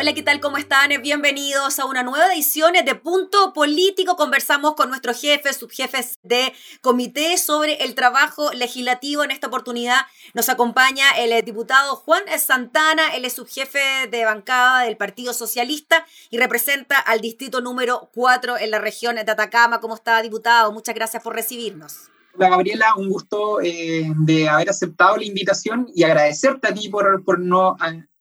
Hola, ¿qué tal? ¿Cómo están? Bienvenidos a una nueva edición de Punto Político. Conversamos con nuestros jefes, subjefes de comité sobre el trabajo legislativo. En esta oportunidad nos acompaña el diputado Juan Santana, él es subjefe de bancada del Partido Socialista y representa al distrito número 4 en la región de Atacama. ¿Cómo está, diputado? Muchas gracias por recibirnos. Hola Gabriela, un gusto eh, de haber aceptado la invitación y agradecerte a ti por, por no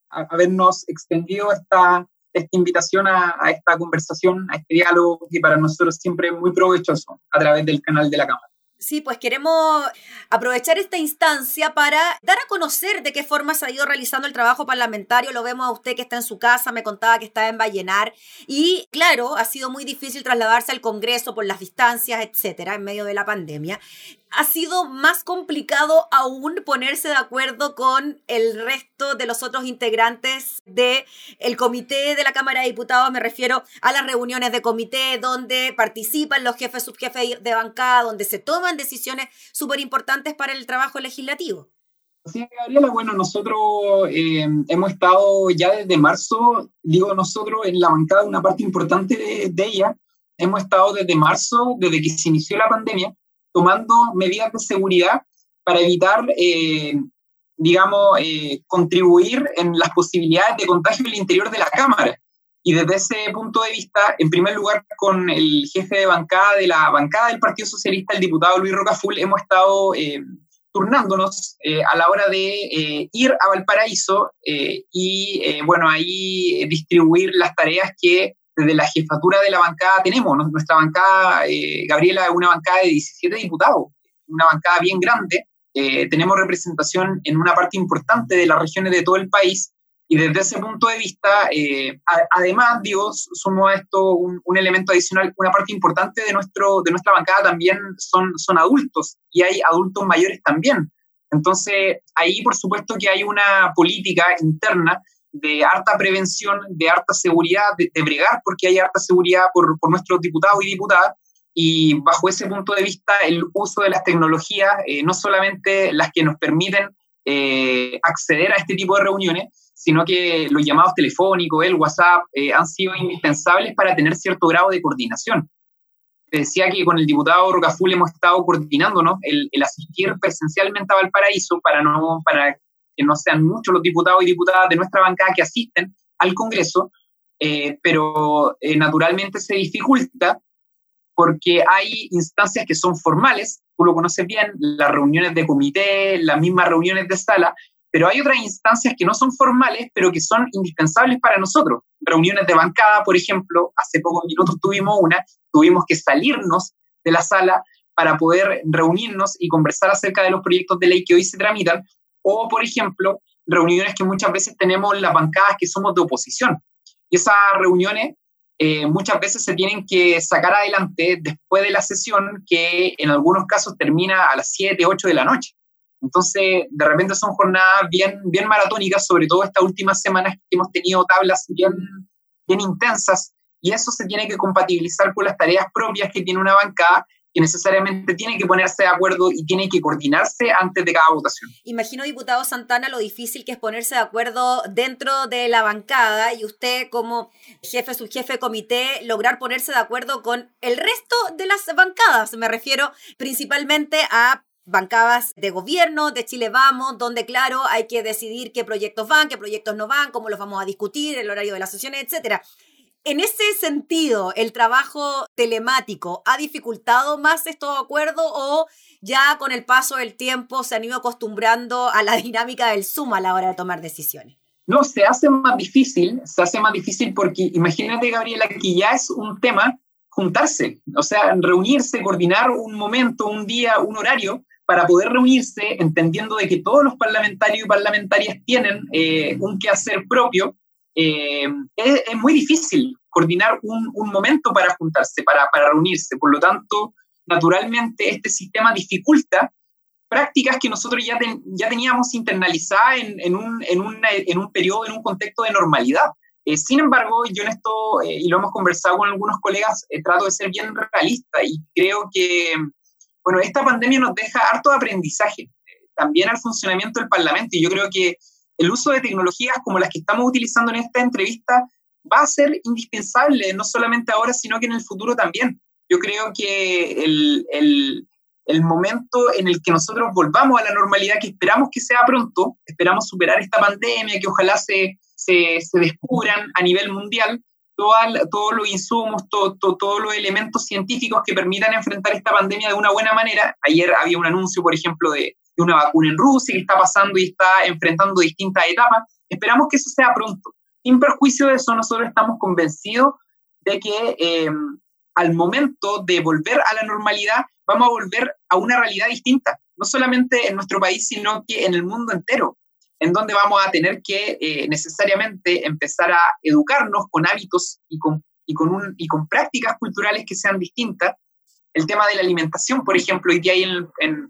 habernos extendido esta, esta invitación a, a, esta conversación, a este diálogo que para nosotros siempre es muy provechoso a través del canal de la Cámara. Sí, pues queremos aprovechar esta instancia para dar a conocer de qué forma se ha ido realizando el trabajo parlamentario. Lo vemos a usted que está en su casa, me contaba que estaba en Vallenar. Y claro, ha sido muy difícil trasladarse al Congreso por las distancias, etcétera, en medio de la pandemia ha sido más complicado aún ponerse de acuerdo con el resto de los otros integrantes del el comité de la Cámara de Diputados. Me refiero a las reuniones de comité donde participan los jefes, subjefes de bancada, donde se toman decisiones súper importantes para el trabajo legislativo. Sí, Gabriela, bueno, nosotros eh, hemos estado ya desde marzo, digo nosotros, en la bancada, una parte importante de, de ella, hemos estado desde marzo, desde que se inició la pandemia, tomando medidas de seguridad para evitar, eh, digamos, eh, contribuir en las posibilidades de contagio en el interior de la Cámara. Y desde ese punto de vista, en primer lugar, con el jefe de bancada de la bancada del Partido Socialista, el diputado Luis Rocaful, hemos estado eh, turnándonos a la hora de ir a Valparaíso y, bueno, ahí distribuir las tareas que desde la jefatura de la bancada tenemos. Nuestra bancada, eh, Gabriela, es una bancada de 17 diputados, una bancada bien grande. Eh, tenemos representación en una parte importante de las regiones de todo el país y desde ese punto de vista, eh, además, digo, sumo a esto un, un, elemento adicional, una parte importante de, nuestro, de nuestra bancada también son, son adultos y hay adultos mayores también. Entonces, ahí por supuesto que hay una política interna de harta prevención, de harta seguridad, de, bregar porque hay harta seguridad por, por, nuestros diputados y diputadas. Y bajo ese punto de vista, el uso de las tecnologías, eh, no solamente las que nos permiten eh, acceder a este tipo de reuniones, sino que los llamados telefónicos, el WhatsApp, eh, han sido indispensables para tener cierto grado de coordinación. decía que con el diputado Rocaful hemos estado coordinándonos el, el asistir presencialmente a Valparaíso para, no, para que no sean muchos los diputados y diputadas de nuestra bancada que asisten al Congreso, eh, pero eh, naturalmente se dificulta porque hay instancias que son formales, tú lo conoces bien, las reuniones de comité, las mismas reuniones de sala, pero hay otras instancias que no son formales, pero que son indispensables para nosotros. Reuniones de bancada, por ejemplo, hace pocos minutos tuvimos una, tuvimos que salirnos de la sala para poder reunirnos y conversar acerca de los proyectos de ley que hoy se tramitan, o, por ejemplo, reuniones que muchas veces tenemos las bancadas que somos de oposición. Y esas reuniones eh, muchas veces se tienen que sacar adelante después de la sesión, que en algunos casos termina a las 7, 8 de la noche. Entonces, de repente son jornadas bien, bien maratónicas, sobre todo estas últimas semanas que hemos tenido tablas bien, bien intensas, y eso se tiene que compatibilizar con las tareas propias que tiene una bancada necesariamente tiene que ponerse de acuerdo y tiene que coordinarse antes de cada votación. Imagino, diputado Santana, lo difícil que es ponerse de acuerdo dentro de la bancada y usted como jefe, su jefe de comité, lograr ponerse de acuerdo con el resto de las bancadas. Me refiero principalmente a bancadas de gobierno, de Chile Vamos, donde claro, hay que decidir qué proyectos van, qué proyectos no van, cómo los vamos a discutir, el horario de las sesiones, etcétera. En ese sentido, ¿el trabajo telemático ha dificultado más estos acuerdos o ya con el paso del tiempo se han ido acostumbrando a la dinámica del Zoom a la hora de tomar decisiones? No, se hace más difícil, se hace más difícil porque imagínate, Gabriela, que ya es un tema juntarse, o sea, reunirse, coordinar un momento, un día, un horario para poder reunirse, entendiendo de que todos los parlamentarios y parlamentarias tienen eh, un quehacer propio eh, es, muy difícil coordinar un, momento para juntarse, para, para, reunirse. Por lo tanto, naturalmente, este sistema dificulta prácticas que nosotros ya, ya teníamos internalizadas en, en, un, en, en, un periodo, en un contexto de normalidad. Eh, sin embargo, yo en esto, eh, y lo hemos conversado con algunos colegas, eh, trato de ser bien realista y creo que, bueno, esta pandemia nos deja harto aprendizaje, también al funcionamiento del Parlamento, y yo creo que el uso de tecnologías como las que estamos utilizando en esta entrevista va a ser indispensable, no solamente ahora, sino que en el futuro también. Yo creo que el, el, el momento en el que nosotros volvamos a la normalidad, que esperamos que sea pronto, esperamos superar esta pandemia, que ojalá se, se, se descubran a nivel mundial todos los insumos, todos los elementos científicos que permitan enfrentar esta pandemia de una buena manera. Ayer había un anuncio, por ejemplo, de, de una vacuna en Rusia que está pasando y está enfrentando distintas etapas. Esperamos que eso sea pronto. Sin perjuicio de eso, nosotros estamos convencidos de que eh, al momento de volver a la normalidad, vamos a volver a una realidad distinta, no solamente en nuestro país, sino que en el mundo entero, en donde vamos a tener que eh, necesariamente empezar a educarnos con hábitos y con, y, con y con prácticas culturales que sean distintas. El tema de la alimentación, por ejemplo, hoy día hay en, en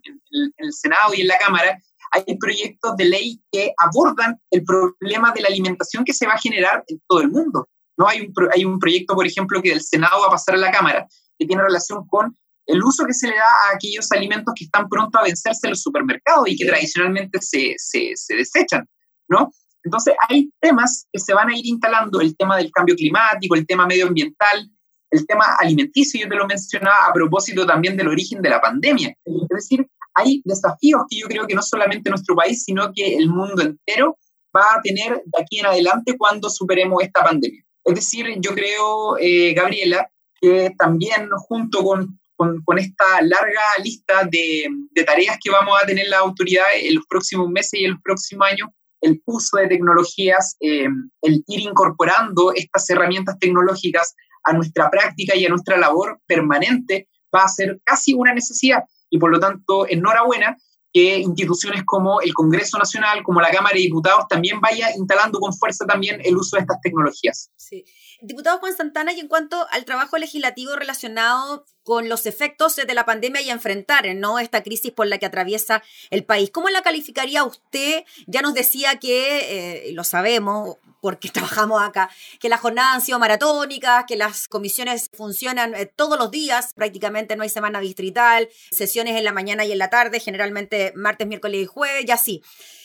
el Senado y en la Cámara hay proyectos de ley que abordan el problema de la alimentación que se va a generar en todo el mundo. ¿no? Hay, un, hay un proyecto, por ejemplo, que del Senado va a pasar a la Cámara, que tiene relación con el uso que se le da a aquellos alimentos que están pronto a vencerse en los supermercados y que tradicionalmente se, se, se desechan, ¿no? Entonces, hay temas que se van a ir instalando, el tema del cambio climático, el tema medioambiental, el tema alimenticio, yo te lo mencionaba a propósito también del origen de la pandemia. Es decir, hay desafíos que yo creo que no solamente nuestro país, sino que el mundo entero va a tener de aquí en adelante cuando superemos esta pandemia. Es decir, yo creo, eh, Gabriela, que también junto con, con, esta larga lista de, de, tareas que vamos a tener las autoridades en los próximos meses y en los próximos años, el uso de tecnologías, eh, el ir incorporando estas herramientas tecnológicas a nuestra práctica y a nuestra labor permanente va a ser casi una necesidad. Y por lo tanto, enhorabuena que instituciones como el Congreso Nacional, como la Cámara de Diputados, también vaya instalando con fuerza también el uso de estas tecnologías. Sí. Diputado Juan Santana, y en cuanto al trabajo legislativo relacionado con los efectos de la pandemia y enfrentar ¿no? esta crisis por la que atraviesa el país, ¿cómo la calificaría usted? Ya nos decía que, eh, lo sabemos, porque trabajamos acá, que las jornadas han sido maratónicas, que las comisiones funcionan eh, todos los días, prácticamente no hay semana distrital, sesiones en la mañana y en la tarde, generalmente martes, miércoles y jueves, y así.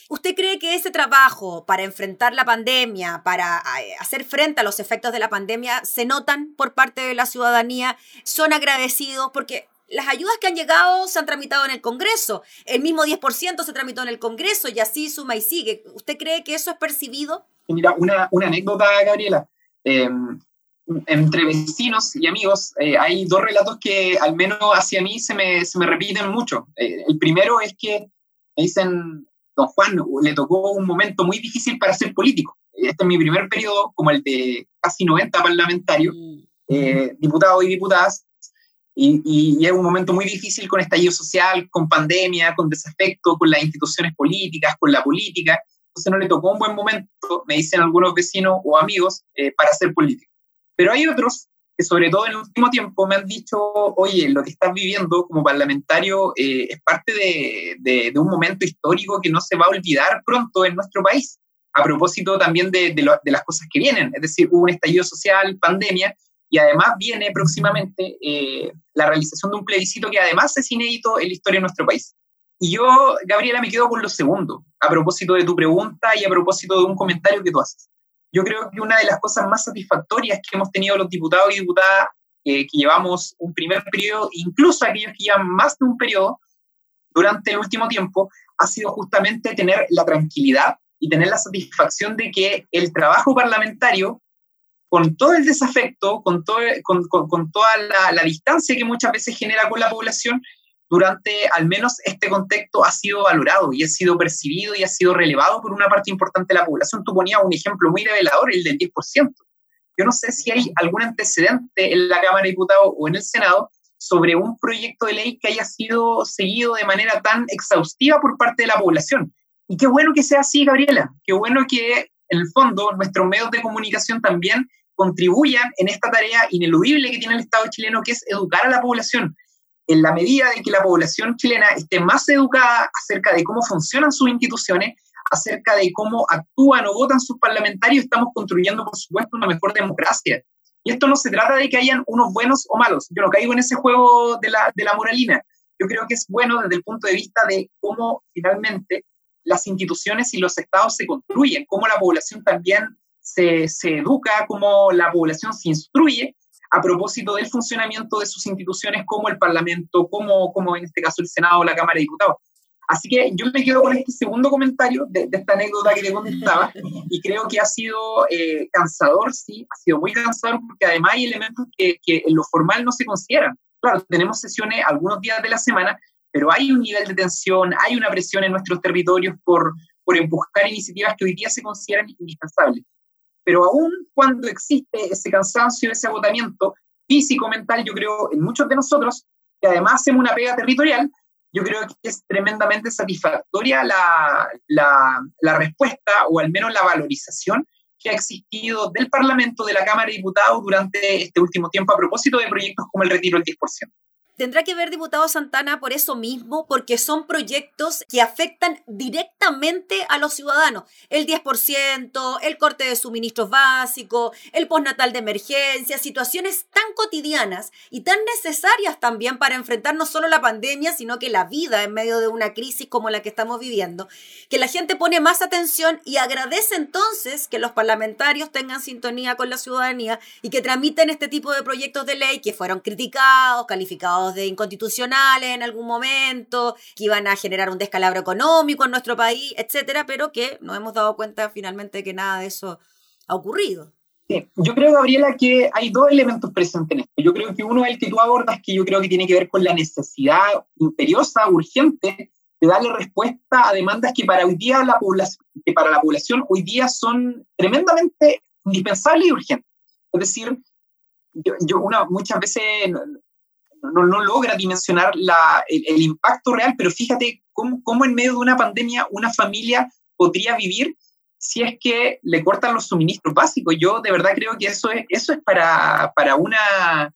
¿Usted cree que ese trabajo para enfrentar la pandemia, para eh, hacer frente a los efectos de la pandemia, se notan por parte de la ciudadanía? ¿Son agradecidos? Porque las ayudas que han llegado se han tramitado en el Congreso. El mismo 10% se tramitó en el Congreso y así suma y sigue. ¿Usted cree que eso es percibido? Mira, una, una anécdota, Gabriela. Em, entre vecinos y amigos eh, hay dos relatos que al menos hacia mí se me, se me repiten mucho. Eh, el primero es que me dicen, don Juan, le tocó un momento muy difícil para ser político. Este es mi primer periodo, como el de casi 90 parlamentarios, mm. eh, diputados y diputadas, y, y, es un momento muy difícil con estallido social, con pandemia, con desafecto, con las instituciones políticas, con la política. Entonces no le tocó un buen momento, me dicen algunos vecinos o amigos, para ser político. Pero hay otros que sobre todo en el último tiempo me han dicho, oye, lo que estás viviendo como parlamentario eh, es parte de, de, un momento histórico que no se va a olvidar pronto en nuestro país, a propósito también de, de las cosas que vienen, es decir, hubo un estallido social, pandemia, y además viene próximamente eh, la realización de un plebiscito que además es inédito en la historia de nuestro país. Y yo, Gabriela, me quedo con lo segundo, a propósito de tu pregunta y a propósito de un comentario que tú haces yo creo que una de las cosas más satisfactorias que hemos tenido los diputados y diputadas eh, que llevamos un primer periodo, incluso aquellos que llevan más de un periodo durante el último tiempo, ha sido justamente tener la tranquilidad y tener la satisfacción de que el trabajo parlamentario, con todo el desafecto, con, todo, con, con, toda la, la distancia que muchas veces genera con la población, durante al menos este contexto ha sido valorado y ha sido percibido y ha sido relevado por una parte importante de la población. Tú ponías un ejemplo muy revelador, el del 10%. Yo no sé si hay algún antecedente en la Cámara de Diputados o en el Senado sobre un proyecto de ley que haya sido seguido de manera tan exhaustiva por parte de la población. Y qué bueno que sea así, Gabriela. Qué bueno que, en el fondo, nuestros medios de comunicación también contribuyan en esta tarea ineludible que tiene el Estado chileno, que es educar a la población en la medida de que la población chilena esté más educada acerca de cómo funcionan sus instituciones, acerca de cómo actúan o votan sus parlamentarios, estamos construyendo, por supuesto, una mejor democracia. Y esto no se trata de que hayan unos buenos o malos. Yo no caigo en ese juego de la, de la moralina. Yo creo que es bueno desde el punto de vista de cómo finalmente las instituciones y los estados se construyen, cómo la población también se, se educa, cómo la población se instruye a propósito del funcionamiento de sus instituciones como el Parlamento, como, como en este caso el Senado o la Cámara de Diputados. Así que yo me quedo con este segundo comentario de, esta anécdota que te contestaba y creo que ha sido eh, cansador, sí, ha sido muy cansador porque además hay elementos que, que en lo formal no se consideran. Claro, tenemos sesiones algunos días de la semana, pero hay un nivel de tensión, hay una presión en nuestros territorios por, por buscar iniciativas que hoy día se consideran indispensables. Pero aún cuando existe ese cansancio, ese agotamiento físico, mental, yo creo en muchos de nosotros, que además hacemos una pega territorial, yo creo que es tremendamente satisfactoria la, la, la, respuesta o al menos la valorización que ha existido del Parlamento, de la Cámara de Diputados durante este último tiempo a propósito de proyectos como el retiro del 10%. Tendrá que ver, diputado Santana, por eso mismo, porque son proyectos que afectan directamente a los ciudadanos. El 10%, el corte de suministros básicos, el postnatal de emergencia, situaciones tan cotidianas y tan necesarias también para enfrentar no solo la pandemia, sino que la vida en medio de una crisis como la que estamos viviendo, que la gente pone más atención y agradece entonces que los parlamentarios tengan sintonía con la ciudadanía y que tramiten este tipo de proyectos de ley que fueron criticados, calificados de inconstitucionales en algún momento, que iban a generar un descalabro económico en nuestro país, etcétera, pero que nos hemos dado cuenta finalmente que nada de eso ha ocurrido. Sí. Yo creo, Gabriela, que hay dos elementos presentes en esto. Yo creo que uno es el que tú abordas, que yo creo que tiene que ver con la necesidad imperiosa, urgente, de darle respuesta a demandas que para hoy día la población, que para la población hoy día son tremendamente indispensables y urgentes. Es decir, yo, yo una, muchas veces no, logra dimensionar el, impacto real, pero fíjate cómo, en medio de una pandemia una familia podría vivir si es que le cortan los suministros básicos. Yo de verdad creo que eso es, eso es para, para, una,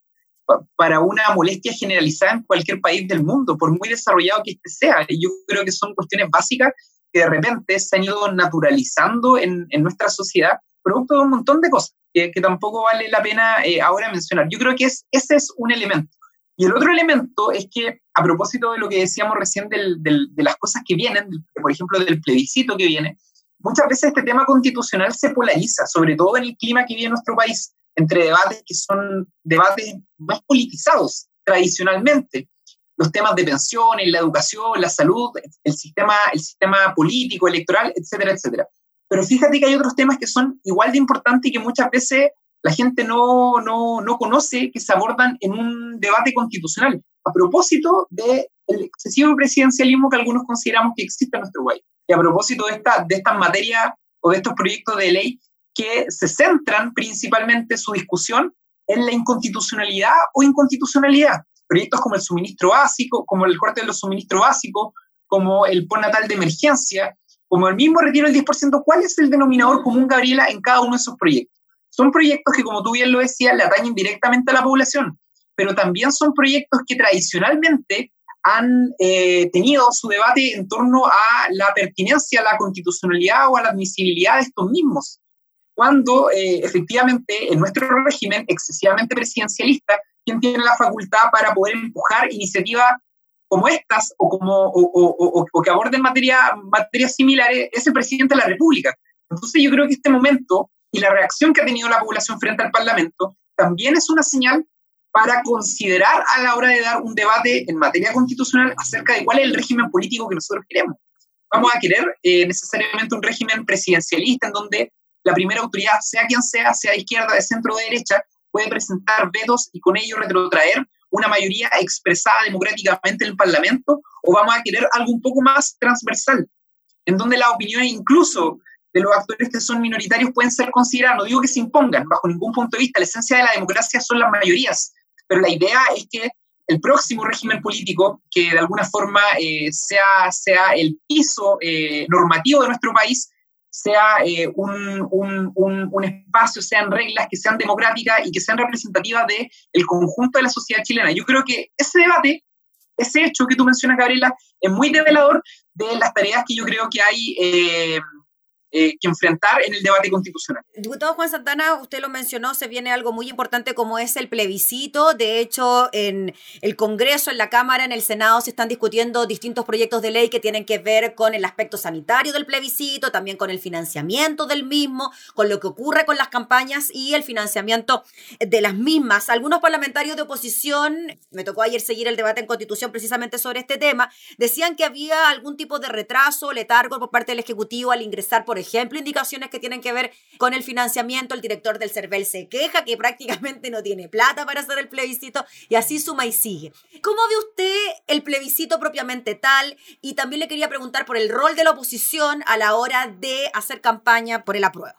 para una molestia generalizada en cualquier país del mundo, por muy desarrollado que este sea. Yo creo que son cuestiones básicas que de repente se han ido naturalizando en, nuestra sociedad, producto de un montón de cosas que, tampoco vale la pena eh, ahora mencionar. Yo creo que es, ese es un elemento. Y el otro elemento es que, a propósito de lo que decíamos recién de las cosas que vienen, por ejemplo, del plebiscito que viene, muchas veces este tema constitucional se polariza, sobre todo en el clima que vive nuestro país, entre debates que son debates más politizados tradicionalmente. Los temas de pensiones, la educación, la salud, el sistema, el sistema político, electoral, etcétera, etcétera. Pero fíjate que hay otros temas que son igual de importantes y que muchas veces la gente no, no, no conoce que se abordan en un debate constitucional a propósito del excesivo presidencialismo que algunos consideramos que existe en nuestro país. Y a propósito de, esta, de estas materias o de estos proyectos de ley que se centran principalmente su discusión en la inconstitucionalidad o inconstitucionalidad. Proyectos como el suministro básico, como el corte de los suministros básicos, como el natal de emergencia, como el mismo retiro del 10%. ¿Cuál es el denominador común, Gabriela, en cada uno de esos proyectos? Son proyectos que, como tú bien lo decías, le atañen directamente a la población, pero también son proyectos que tradicionalmente han eh, tenido su debate en torno a la pertinencia, a la constitucionalidad o a la admisibilidad de estos mismos. Cuando eh, efectivamente en nuestro régimen excesivamente presidencialista, quien tiene la facultad para poder empujar iniciativas como estas o, como, o, o, que aborden materia, materias similares es el presidente de la República. Entonces yo creo que este momento y la reacción que ha tenido la población frente al Parlamento también es una señal para considerar a la hora de dar un debate en materia constitucional acerca de cuál es el régimen político que nosotros queremos. Vamos a querer eh, necesariamente un régimen presidencialista en donde la primera autoridad, sea quien sea, sea de izquierda, de centro o de derecha, puede presentar vetos y con ello retrotraer una mayoría expresada democráticamente en el Parlamento, o vamos a querer algo un poco más transversal, en donde las opiniones incluso de los actores que son minoritarios pueden ser considerados. No digo que se impongan bajo ningún punto de vista. La esencia de la democracia son las mayorías. Pero la idea es que el próximo régimen político, que de alguna forma eh, sea, sea el piso eh, normativo de nuestro país, sea eh, un, un, un, un, espacio, sean reglas que sean democráticas y que sean representativas del el conjunto de la sociedad chilena. Yo creo que ese debate ese hecho que tú mencionas, Gabriela, es muy develador de las tareas que yo creo que hay eh, que enfrentar en el debate constitucional. Diputado Juan Santana, usted lo mencionó, se viene algo muy importante como es el plebiscito. De hecho, en el Congreso, en la Cámara, en el Senado se están discutiendo distintos proyectos de ley que tienen que ver con el aspecto sanitario del plebiscito, también con el financiamiento del mismo, con lo que ocurre con las campañas y el financiamiento de las mismas. Algunos parlamentarios de oposición, me tocó ayer seguir el debate en Constitución precisamente sobre este tema, decían que había algún tipo de retraso, letargo por parte del Ejecutivo al ingresar por ejemplo, indicaciones que tienen que ver con el financiamiento. El director del CERVEL se queja que prácticamente no tiene plata para hacer el plebiscito y así suma y sigue. ¿Cómo ve usted el plebiscito propiamente tal? Y también le quería preguntar por el rol de la oposición a la hora de hacer campaña por el apruebo.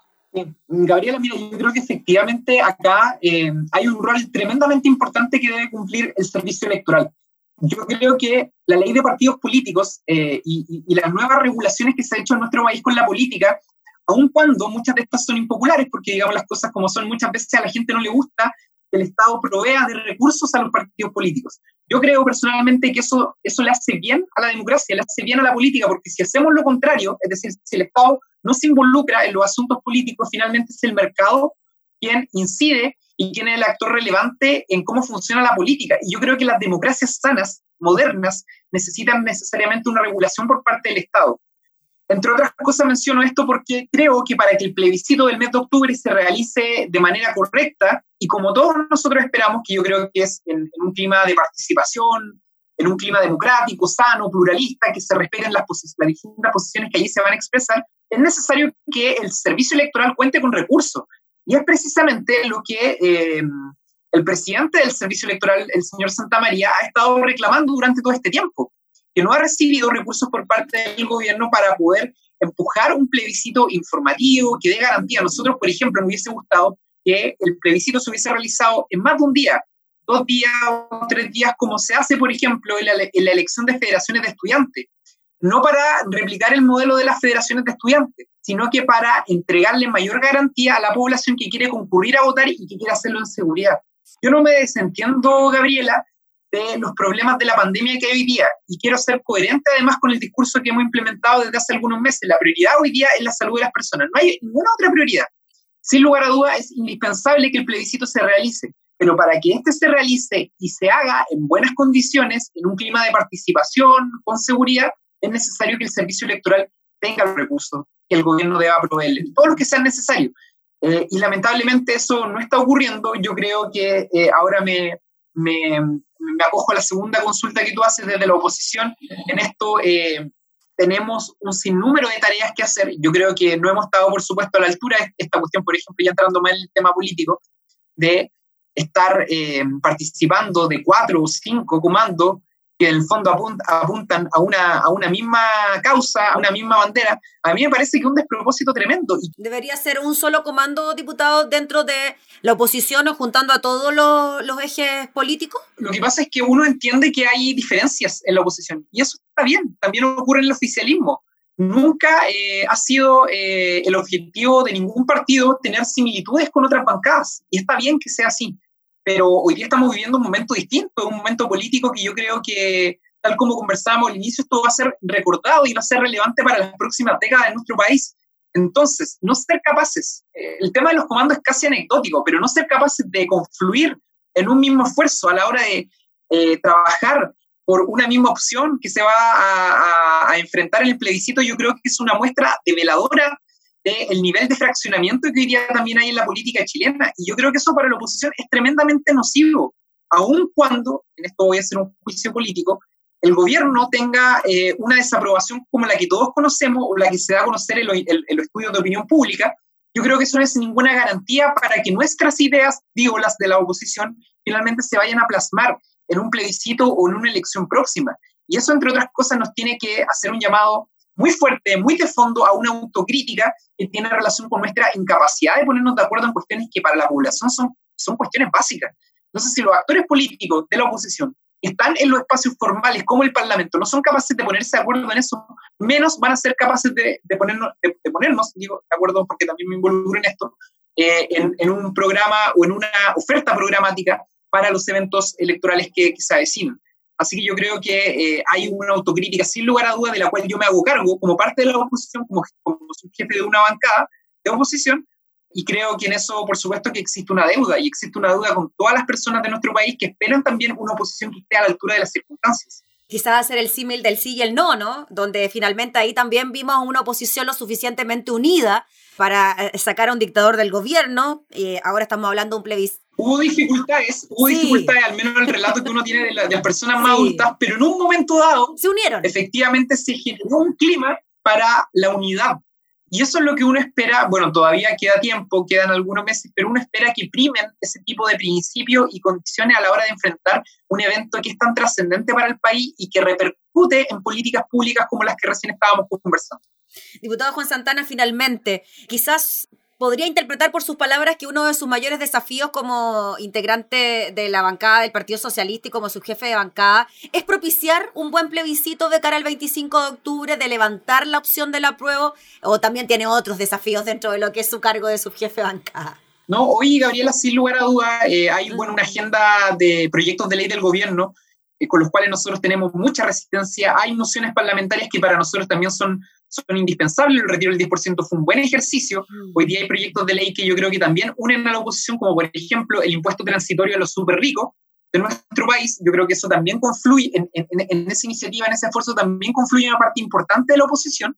Gabriela, mira, yo creo que efectivamente acá eh, hay un rol tremendamente importante que debe cumplir el servicio electoral yo creo que la ley de partidos políticos eh, y, las nuevas regulaciones que se ha hecho en nuestro país con la política, aun cuando muchas de estas son impopulares, porque digamos las cosas como son, muchas veces a la gente no le gusta que el Estado provea de recursos a los partidos políticos. Yo creo personalmente que eso, eso le hace bien a la democracia, le hace bien a la política, porque si hacemos lo contrario, es decir, si el Estado no se involucra en los asuntos políticos, finalmente es el mercado quien incide y quién es el actor relevante en cómo funciona la política. Y yo creo que las democracias sanas, modernas, necesitan necesariamente una regulación por parte del Estado. Entre otras cosas menciono esto porque creo que para que el plebiscito del mes de octubre se realice de manera correcta y como todos nosotros esperamos, que yo creo que es en, un clima de participación, en un clima democrático, sano, pluralista, que se respeten las, las distintas posiciones que allí se van a expresar, es necesario que el servicio electoral cuente con recursos. Y es precisamente lo que eh, el presidente del Servicio Electoral, el señor Santa María, ha estado reclamando durante todo este tiempo, que no ha recibido recursos por parte del gobierno para poder empujar un plebiscito informativo que dé garantía. Nosotros, por ejemplo, nos hubiese gustado que el plebiscito se hubiese realizado en más de un día, dos días o tres días, como se hace, por ejemplo, en la elección de federaciones de estudiantes. No para replicar el modelo de las federaciones de estudiantes, sino que para entregarle mayor garantía a la población que quiere concurrir a votar y que quiere hacerlo en seguridad. Yo no me desentiendo, Gabriela, de los problemas de la pandemia que hay hoy día y quiero ser coherente además con el discurso que hemos implementado desde hace algunos meses. La prioridad hoy día es la salud de las personas, no hay ninguna otra prioridad. Sin lugar a duda es indispensable que el plebiscito se realice, pero para que éste se realice y se haga en buenas condiciones, en un clima de participación, con seguridad, es necesario que el servicio electoral tenga los recursos, que el gobierno deba proveerle, todo lo que sea necesario. Eh, y lamentablemente eso no está ocurriendo. Yo creo que eh, ahora me, me, me, acojo a la segunda consulta que tú haces desde la oposición. En esto eh, tenemos un sinnúmero de tareas que hacer. Yo creo que no hemos estado, por supuesto, a la altura esta cuestión, por ejemplo, ya entrando más en el tema político, de estar participando de cuatro o cinco comandos que en el fondo apuntan a una, a una misma causa, a una misma bandera, a mí me parece que es un despropósito tremendo. ¿Debería ser un solo comando, diputado, dentro de la oposición o juntando a todos los, los ejes políticos? Lo que pasa es que uno entiende que hay diferencias en la oposición y eso está bien, también ocurre en el oficialismo. Nunca eh, ha sido eh, el objetivo de ningún partido tener similitudes con otras bancadas y está bien que sea así pero hoy día estamos viviendo un momento distinto, un momento político que yo creo que, tal como conversábamos al inicio, esto va a ser recordado y va a ser relevante para las próximas décadas en nuestro país. Entonces, no ser capaces, eh, el tema de los comandos es casi anecdótico, pero no ser capaces de confluir en un mismo esfuerzo a la hora de eh, trabajar por una misma opción que se va a, a, enfrentar en el plebiscito, yo creo que es una muestra develadora el nivel de fraccionamiento que hoy día también hay en la política chilena. Y yo creo que eso para la oposición es tremendamente nocivo, aun cuando, en esto voy a hacer un juicio político, el gobierno tenga eh, una desaprobación como la que todos conocemos o la que se da a conocer en los, estudios de opinión pública, yo creo que eso no es ninguna garantía para que nuestras ideas, digo las de la oposición, finalmente se vayan a plasmar en un plebiscito o en una elección próxima. Y eso, entre otras cosas, nos tiene que hacer un llamado muy fuerte, muy de fondo a una autocrítica que tiene relación con nuestra incapacidad de ponernos de acuerdo en cuestiones que para la población son, son cuestiones básicas. Entonces, si los actores políticos de la oposición están en los espacios formales como el Parlamento, no son capaces de ponerse de acuerdo en eso, menos van a ser capaces de, ponernos, de, ponernos, digo, de acuerdo porque también me involucro en esto, eh, en, un programa o en una oferta programática para los eventos electorales que, que se avecinan. Así que yo creo que eh, hay una autocrítica sin lugar a duda de la cual yo me hago cargo como parte de la oposición, como, como jefe de una bancada de oposición, y creo que en eso, por supuesto, que existe una deuda, y existe una deuda con todas las personas de nuestro país que esperan también una oposición que esté a la altura de las circunstancias quizás hacer el símil del sí y el no, ¿no? Donde finalmente ahí también vimos una oposición lo suficientemente unida para eh, sacar a un dictador del gobierno. Y ahora estamos hablando de un plebiscito. Hubo dificultades, hubo dificultades, al menos en el relato que uno tiene de, las personas más adultas, pero en un momento dado, se unieron. Efectivamente se generó un clima para la unidad, y eso es lo que uno espera, bueno, todavía queda tiempo, quedan algunos meses, pero uno espera que primen ese tipo de principios y condiciones a la hora de enfrentar un evento que es tan trascendente para el país y que repercute en políticas públicas como las que recién estábamos conversando. Diputado Juan Santana, finalmente, quizás podría interpretar por sus palabras que uno de sus mayores desafíos como integrante de la bancada del Partido Socialista y como su jefe de bancada es propiciar un buen plebiscito de cara al 25 de octubre, de levantar la opción del apruebo, o también tiene otros desafíos dentro de lo que es su cargo de su jefe de bancada. No, hoy, Gabriela, sin lugar a duda, eh, hay bueno, una agenda de proyectos de ley del gobierno eh, con los cuales nosotros tenemos mucha resistencia. Hay mociones parlamentarias que para nosotros también son son indispensables. El retiro del 10% fue un buen ejercicio. Mm. Hoy día hay proyectos de ley que yo creo que también unen a la oposición, como por ejemplo el impuesto transitorio a los súper ricos de nuestro país. Yo creo que eso también confluye, en, esa iniciativa, en ese esfuerzo, también confluye una parte importante de la oposición.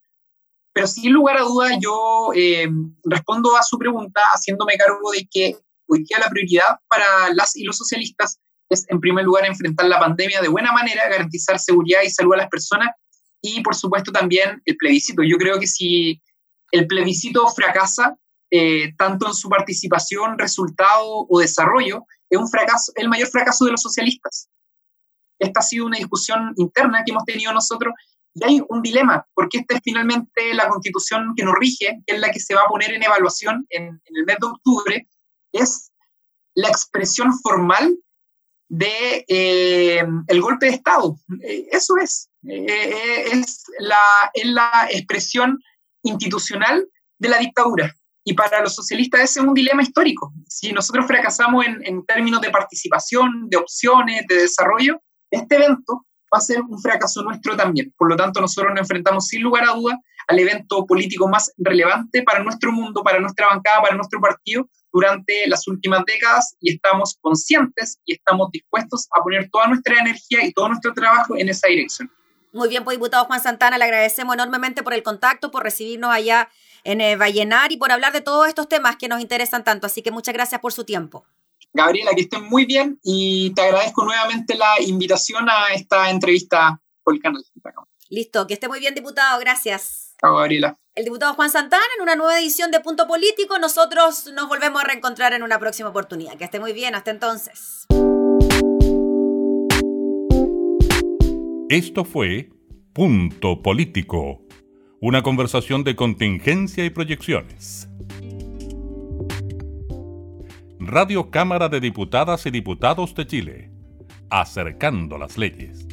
Pero sin lugar a duda, yo eh, respondo a su pregunta haciéndome cargo de que hoy día la prioridad para las y los socialistas es, en primer lugar, enfrentar la pandemia de buena manera, garantizar seguridad y salud a las personas y por supuesto también el plebiscito. Yo creo que si el plebiscito fracasa, eh, tanto en su participación, resultado o desarrollo, es un fracaso, el mayor fracaso de los socialistas. Esta ha sido una discusión interna que hemos tenido nosotros y hay un dilema, porque esta es finalmente la constitución que nos rige, que es la que se va a poner en evaluación en, en el mes de octubre, es la expresión formal de eh, el golpe de Estado. Eh, eso es. Eh, es, la, es la expresión institucional de la dictadura. Y para los socialistas ese es un dilema histórico. Si nosotros fracasamos en, términos de participación, de opciones, de desarrollo, este evento va a ser un fracaso nuestro también. Por lo tanto, nosotros nos enfrentamos sin lugar a duda al evento político más relevante para nuestro mundo, para nuestra bancada, para nuestro partido durante las últimas décadas y estamos conscientes y estamos dispuestos a poner toda nuestra energía y todo nuestro trabajo en esa dirección. Muy bien, pues diputado Juan Santana, le agradecemos enormemente por el contacto, por recibirnos allá en eh, Vallenar y por hablar de todos estos temas que nos interesan tanto. Así que muchas gracias por su tiempo. Gabriela, que estén muy bien y te agradezco nuevamente la invitación a esta entrevista por el canal. Listo, que esté muy bien, diputado. Gracias. Chao, Gabriela. El diputado Juan Santana en una nueva edición de Punto Político. Nosotros nos volvemos a reencontrar en una próxima oportunidad. Que esté muy bien. Hasta entonces. Esto fue Punto Político, una conversación de contingencia y proyecciones. Radio Cámara de Diputadas y Diputados de Chile, acercando las leyes.